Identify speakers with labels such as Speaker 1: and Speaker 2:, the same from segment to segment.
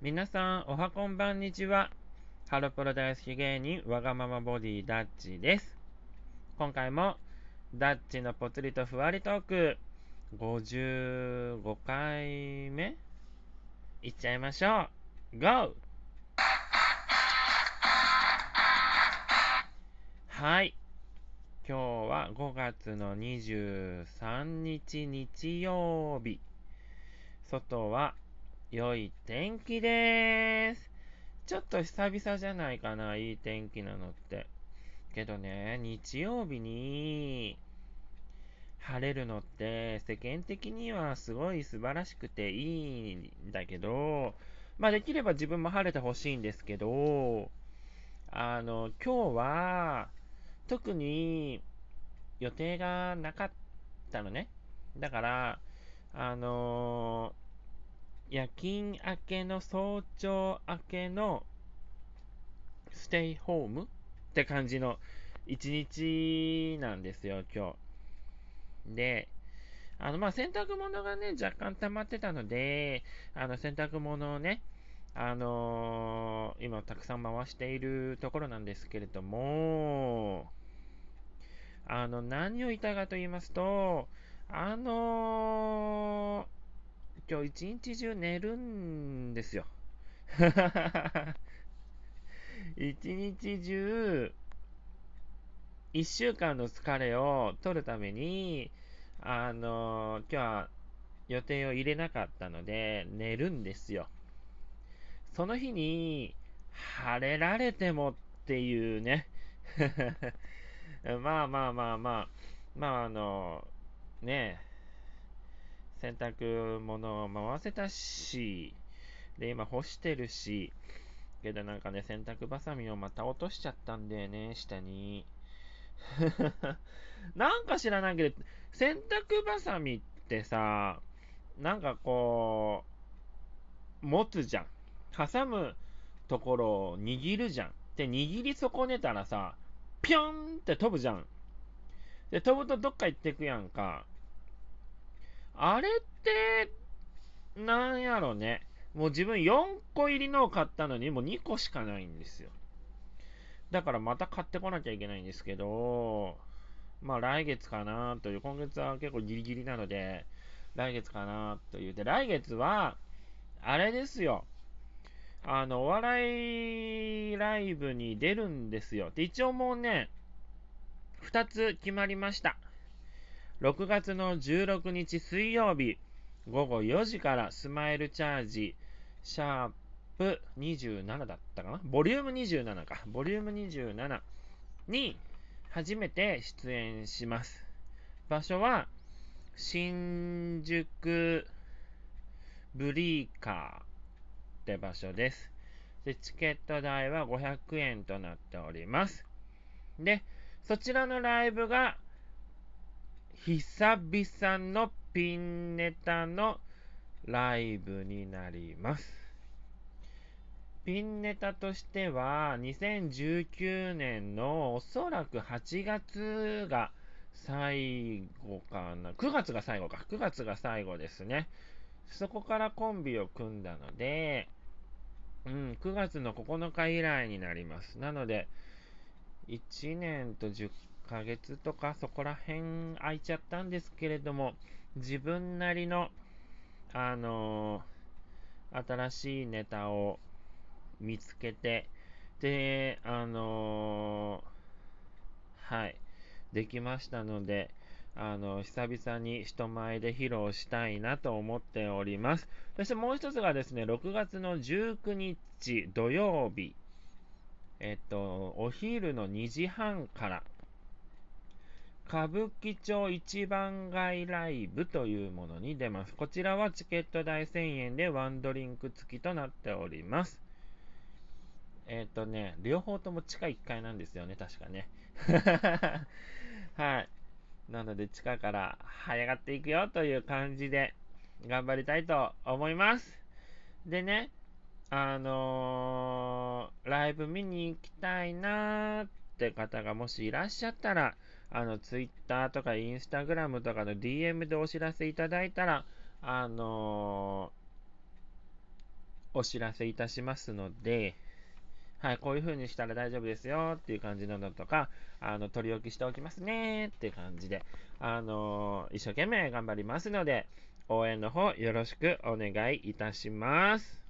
Speaker 1: 皆さん、おはこんばんにちは。ハロプロ大好き芸人、わがままボディダッチです。今回も、ダッチのぽつりとふわりトーク、55回目？いっちゃいましょう。GO! はい。今日は5月の23日日曜日。外は良い天気です。ちょっと久々じゃないかな、いい天気なのって。けどね、日曜日に晴れるのって世間的にはすごい素晴らしくていいんだけど、まあできれば自分も晴れてほしいんですけど、あの、今日は特に予定がなかったのね。だから、あのー夜勤明けの早朝明けのステイホームって感じの一日なんですよ、今日。で、あの、まあ、洗濯物がね、若干溜まってたので、あの、洗濯物をね、あのー、今たくさん回しているところなんですけれども、あの、何を言いたいかと言いますと、あのー今日一日中寝るんですよ。一日中、一週間の疲れを取るために、あの、今日は予定を入れなかったので、寝るんですよ。その日に、晴れられてもっていうね。まあまあまあまあ、まああの、ねえ洗濯物を回せたし、で、今干してるし、けどなんかね、洗濯バサミをまた落としちゃったんだよね、下に。なんか知らないけど、洗濯バサミってさ、なんかこう、持つじゃん。挟むところを握るじゃん。で、握り損ねたらさ、ぴょんって飛ぶじゃん。で、飛ぶとどっか行ってくやんか。あれって、なんやろね。もう自分4個入りのを買ったのに、もう2個しかないんですよ。だからまた買ってこなきゃいけないんですけど、まあ来月かなという、今月は結構ギリギリなので、来月かなという。で、来月は、あれですよ。あの、お笑いライブに出るんですよ。で、一応もうね、2つ決まりました。6月の16日水曜日午後4時からスマイルチャージシャープ27だったかな？ボリューム27か。ボリューム27に初めて出演します。場所は新宿ブリーカーって場所です。で、チケット代は500円となっております。で、そちらのライブが久々のピンネタのライブになります。ピンネタとしては、2019年のおそらく8月が最後かな。9月が最後か。9月が最後ですね。そこからコンビを組んだので、うん、9月の9日以来になります。なので、1年と10ヶ月とかそこら辺空いちゃったんですけれども、自分なりの、あのー、新しいネタを見つけて、で、あのー、はい、できましたので、あの、久々に人前で披露したいなと思っております。そしてもう一つがですね、6月の19日土曜日、えっと、お昼の2時半から、歌舞伎町一番街ライブというものに出ます。こちらはチケット代1000円でワンドリンク付きとなっております。えっ、ー、とね、両方とも地下1階なんですよね、確かね。はい。なので、地下から這い上がっていくよという感じで頑張りたいと思います。でね、あのー、ライブ見に行きたいなーって方がもしいらっしゃったら、あの、ツイッターとかインスタグラムとかの DM でお知らせいただいたら、あのお知らせいたしますので、はい、こういう風にしたら大丈夫ですよっていう感じなのとか、あの、取り置きしておきますねっていう感じで、あの一生懸命頑張りますので、応援の方よろしくお願いいたします。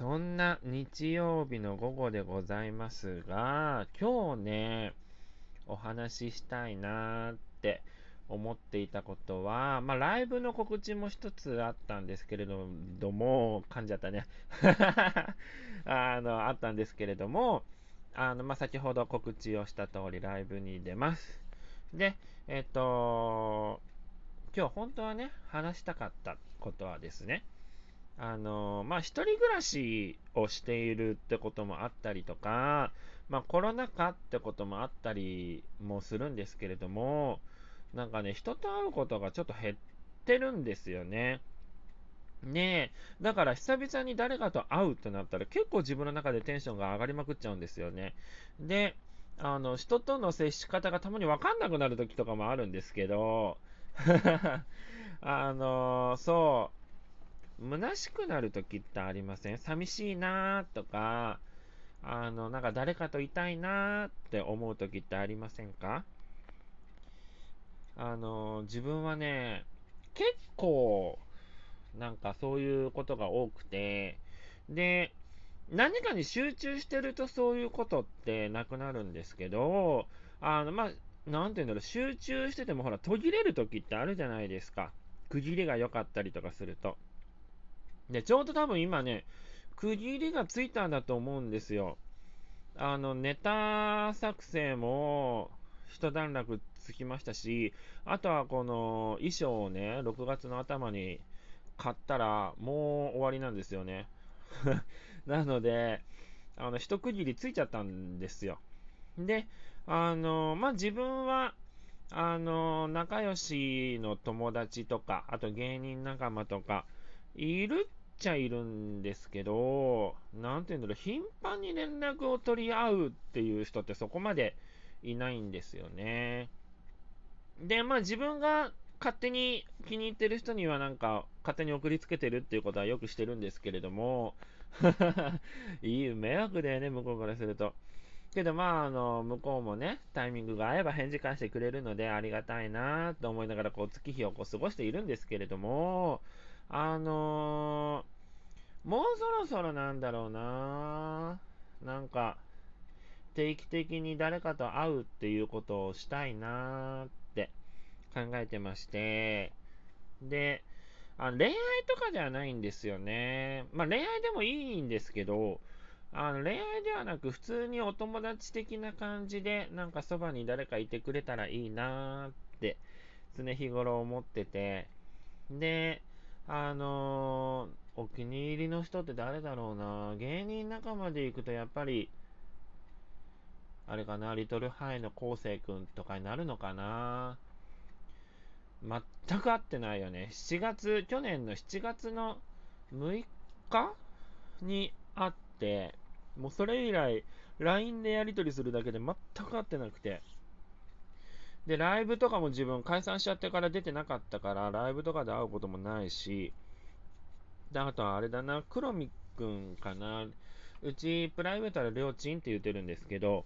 Speaker 1: そんな日曜日の午後でございますが、今日ね、お話ししたいなーって思っていたことは、まあ、ライブの告知も一つあったんですけれども、噛んじゃったね あの、あったんですけれども、あの、まあ、先ほど告知をした通りライブに出ます。で、えっ、と、今日本当はね、話したかったことはですね、あの、まあ、一人暮らしをしているってこともあったりとか、まあ、コロナ禍ってこともあったりもするんですけれども、なんかね、人と会うことがちょっと減ってるんですよね。ねえ、だから久々に誰かと会うってなったら結構自分の中でテンションが上がりまくっちゃうんですよね。で、あの、人との接し方がたまにわかんなくなる時とかもあるんですけど、あの、そう、虚しくなる時ってありません？寂しいなーとか、あの、なんか誰かといたいなーって思う時ってありませんか？あの、自分はね、結構、なんかそういうことが多くて、で、何かに集中してるとそういうことってなくなるんですけど、あの、まあ、なんていうんだろう、集中しててもほら、途切れる時ってあるじゃないですか。区切りが良かったりとかすると。で、ちょうど多分今ね、区切りがついたんだと思うんですよ。あの、ネタ作成も、一段落つきましたし、あとはこの衣装をね、6月の頭に買ったら、もう終わりなんですよね。なので、あの、一区切りついちゃったんですよ。で、あの、まあ、自分は、あの、仲良しの友達とか、あと芸人仲間とか、いるっちゃいるんですけど、なんていうんだろう、頻繁に連絡を取り合うっていう人ってそこまでいないんですよね。で、まあ自分が勝手に気に入ってる人にはなんか勝手に送りつけてるっていうことはよくしてるんですけれども、いい迷惑だよね、向こうからすると。けどまあ、あの、向こうもね、タイミングが合えば返事返してくれるのでありがたいなと思いながら、こう、月日をこう過ごしているんですけれども、あの、もうそろそろなんだろうな。なんか、定期的に誰かと会うっていうことをしたいなって考えてまして、で、あ恋愛とかではないんですよね。まあ恋愛でもいいんですけど、あの恋愛ではなく普通にお友達的な感じでなんかそばに誰かいてくれたらいいなーって常日頃思ってて、で、あの、お気に入りの人って誰だろうな芸人仲間で行くとやっぱりあれかな、リトルハイの昴生君とかになるのかな。全く会ってないよね。7月、去年の7月の6日に会って、もうそれ以来、LINE でやり取りするだけで全く会ってなくて。で、ライブとかも自分解散しちゃってから出てなかったから、ライブとかで会うこともないし、あとはあれだな、黒見くんかな。うち、プライベートはりょうちんって言ってるんですけど、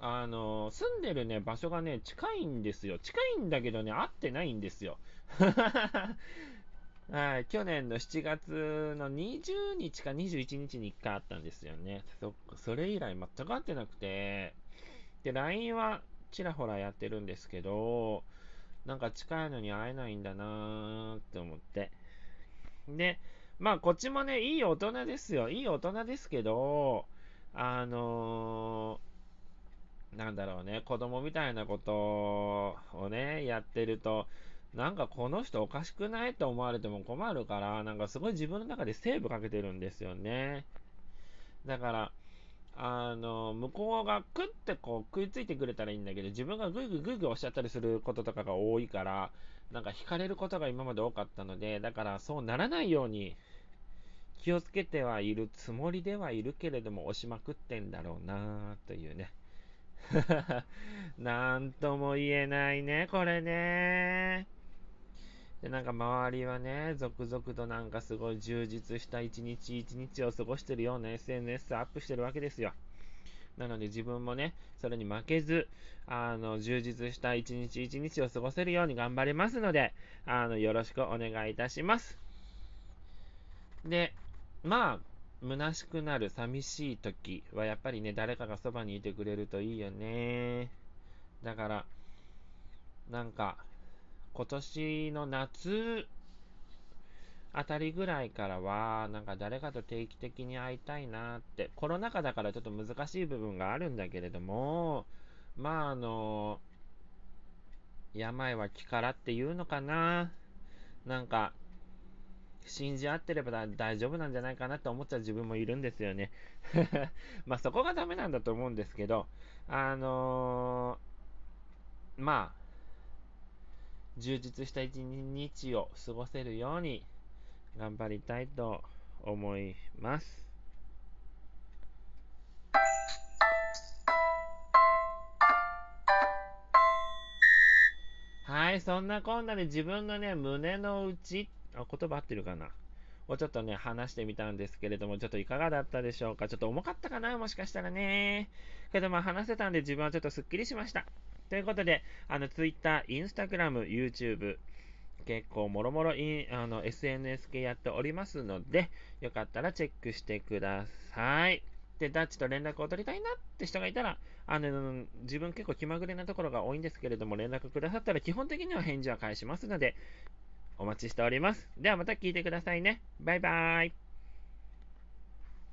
Speaker 1: あの、住んでるね、場所がね、近いんですよ。近いんだけどね、会ってないんですよ。はい、去年の7月の20日か21日に1回あったんですよね。そそれ以来全く会ってなくて、で、LINE はちらほらやってるんですけど、なんか近いのに会えないんだなーって思って。で、まあこっちもね、いい大人ですよ。いい大人ですけど、あのーなんだろうね、子供みたいなことをね、やってると、なんかこの人おかしくないって思われても困るから、なんかすごい自分の中でセーブかけてるんですよね。だから、あの、向こうがクってこう食いついてくれたらいいんだけど、自分がグイグイグイグイおっしゃったりすることとかが多いから、なんか惹かれることが今まで多かったので、だからそうならないように気をつけてはいるつもりではいるけれども、押しまくってんだろうなというね。なんとも言えないね、これね。で、なんか周りはね、続々となんかすごい充実した一日一日を過ごしてるような SNS アップしてるわけですよ。なので自分もね、それに負けず、あの、充実した一日一日を過ごせるように頑張りますので、あの、よろしくお願いいたします。で、まあ、虚しくなる、寂しい時はやっぱりね、誰かがそばにいてくれるといいよね。だから、なんか、今年の夏あたりぐらいからは、なんか誰かと定期的に会いたいなって、コロナ禍だからちょっと難しい部分があるんだけれども、まああの、病は気からっていうのかな。なんか、信じ合ってれば大丈夫なんじゃないかなって思っちゃう自分もいるんですよね。まあそこがダメなんだと思うんですけど、あのー、まあ、充実した一日を過ごせるように頑張りたいと思います。はい、そんなこんなで自分のね、胸の内、あ、言葉合ってるかな？をちょっとね、話してみたんですけれども、ちょっといかがだったでしょうか？ちょっと重かったかな？もしかしたらね。けどまあ話せたんで自分はちょっとスッキリしました。ということで、あの、Twitter、Instagram、YouTube、結構もろもろあの SNS 系やっておりますので、よかったらチェックしてください。で、ダッチと連絡を取りたいなって人がいたら、あの、自分結構気まぐれなところが多いんですけれども、連絡くださったら基本的には返事は返しますので、お待ちしております。ではまた聞いてくださいね。バイバーイ。